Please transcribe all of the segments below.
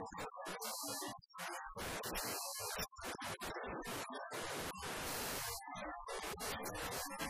Thank you.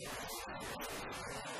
やったー!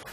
you